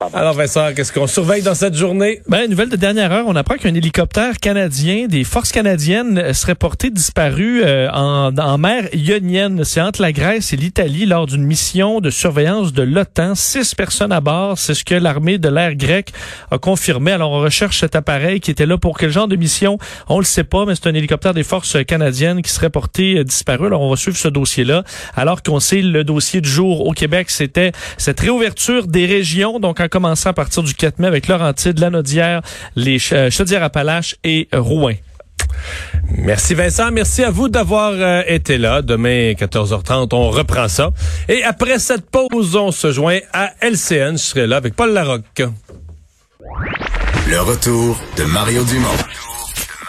Alors Vincent, qu'est-ce qu'on surveille dans cette journée? Ben, nouvelle de dernière heure, on apprend qu'un hélicoptère canadien des forces canadiennes serait porté disparu euh, en, en, mer Ionienne. C'est entre la Grèce et l'Italie lors d'une mission de surveillance de l'OTAN. Six personnes à bord, c'est ce que l'armée de l'air grecque a confirmé. Alors on recherche cet appareil qui était là pour quel genre de mission? On le sait pas, mais c'est un hélicoptère des forces canadiennes qui serait porté euh, disparu. Alors on va suivre ce dossier-là. Alors qu'on sait le dossier du jour au Québec, c'était cette réouverture des régions. Donc commençant à partir du 4 mai avec Laurentide, Lanaudière, les euh, Chaudière-Appalaches et Rouen. Merci Vincent, merci à vous d'avoir euh, été là. Demain 14h30, on reprend ça. Et après cette pause, on se joint à LCN. Je serai là avec Paul Larocque. Le retour de Mario Dumont.